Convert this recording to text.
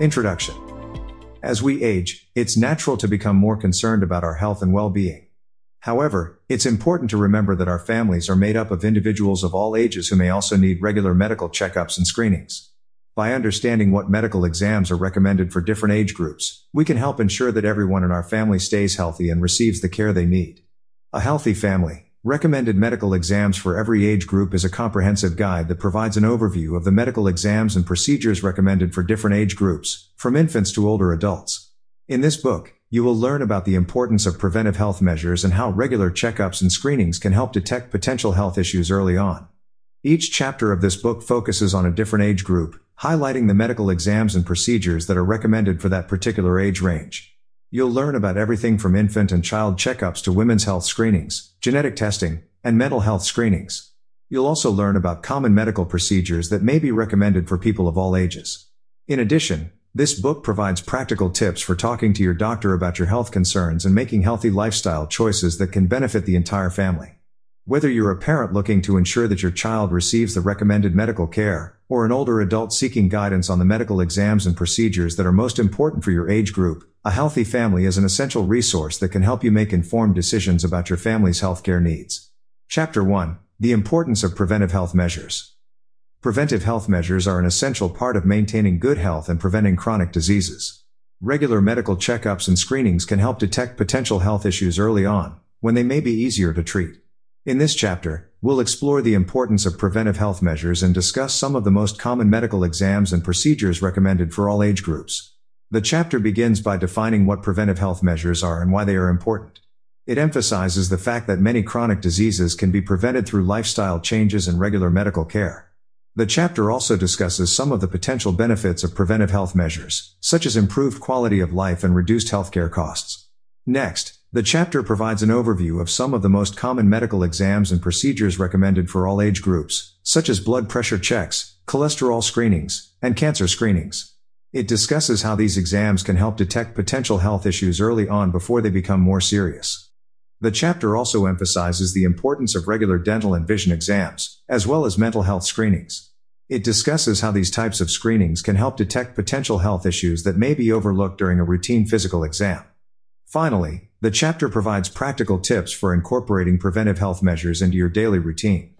Introduction As we age, it's natural to become more concerned about our health and well being. However, it's important to remember that our families are made up of individuals of all ages who may also need regular medical checkups and screenings. By understanding what medical exams are recommended for different age groups, we can help ensure that everyone in our family stays healthy and receives the care they need. A healthy family, Recommended medical exams for every age group is a comprehensive guide that provides an overview of the medical exams and procedures recommended for different age groups, from infants to older adults. In this book, you will learn about the importance of preventive health measures and how regular checkups and screenings can help detect potential health issues early on. Each chapter of this book focuses on a different age group, highlighting the medical exams and procedures that are recommended for that particular age range. You'll learn about everything from infant and child checkups to women's health screenings, genetic testing, and mental health screenings. You'll also learn about common medical procedures that may be recommended for people of all ages. In addition, this book provides practical tips for talking to your doctor about your health concerns and making healthy lifestyle choices that can benefit the entire family. Whether you're a parent looking to ensure that your child receives the recommended medical care, or an older adult seeking guidance on the medical exams and procedures that are most important for your age group, a healthy family is an essential resource that can help you make informed decisions about your family's healthcare needs. Chapter 1 The Importance of Preventive Health Measures. Preventive health measures are an essential part of maintaining good health and preventing chronic diseases. Regular medical checkups and screenings can help detect potential health issues early on, when they may be easier to treat. In this chapter, we'll explore the importance of preventive health measures and discuss some of the most common medical exams and procedures recommended for all age groups. The chapter begins by defining what preventive health measures are and why they are important. It emphasizes the fact that many chronic diseases can be prevented through lifestyle changes and regular medical care. The chapter also discusses some of the potential benefits of preventive health measures, such as improved quality of life and reduced healthcare costs. Next, the chapter provides an overview of some of the most common medical exams and procedures recommended for all age groups, such as blood pressure checks, cholesterol screenings, and cancer screenings. It discusses how these exams can help detect potential health issues early on before they become more serious. The chapter also emphasizes the importance of regular dental and vision exams, as well as mental health screenings. It discusses how these types of screenings can help detect potential health issues that may be overlooked during a routine physical exam. Finally, the chapter provides practical tips for incorporating preventive health measures into your daily routine.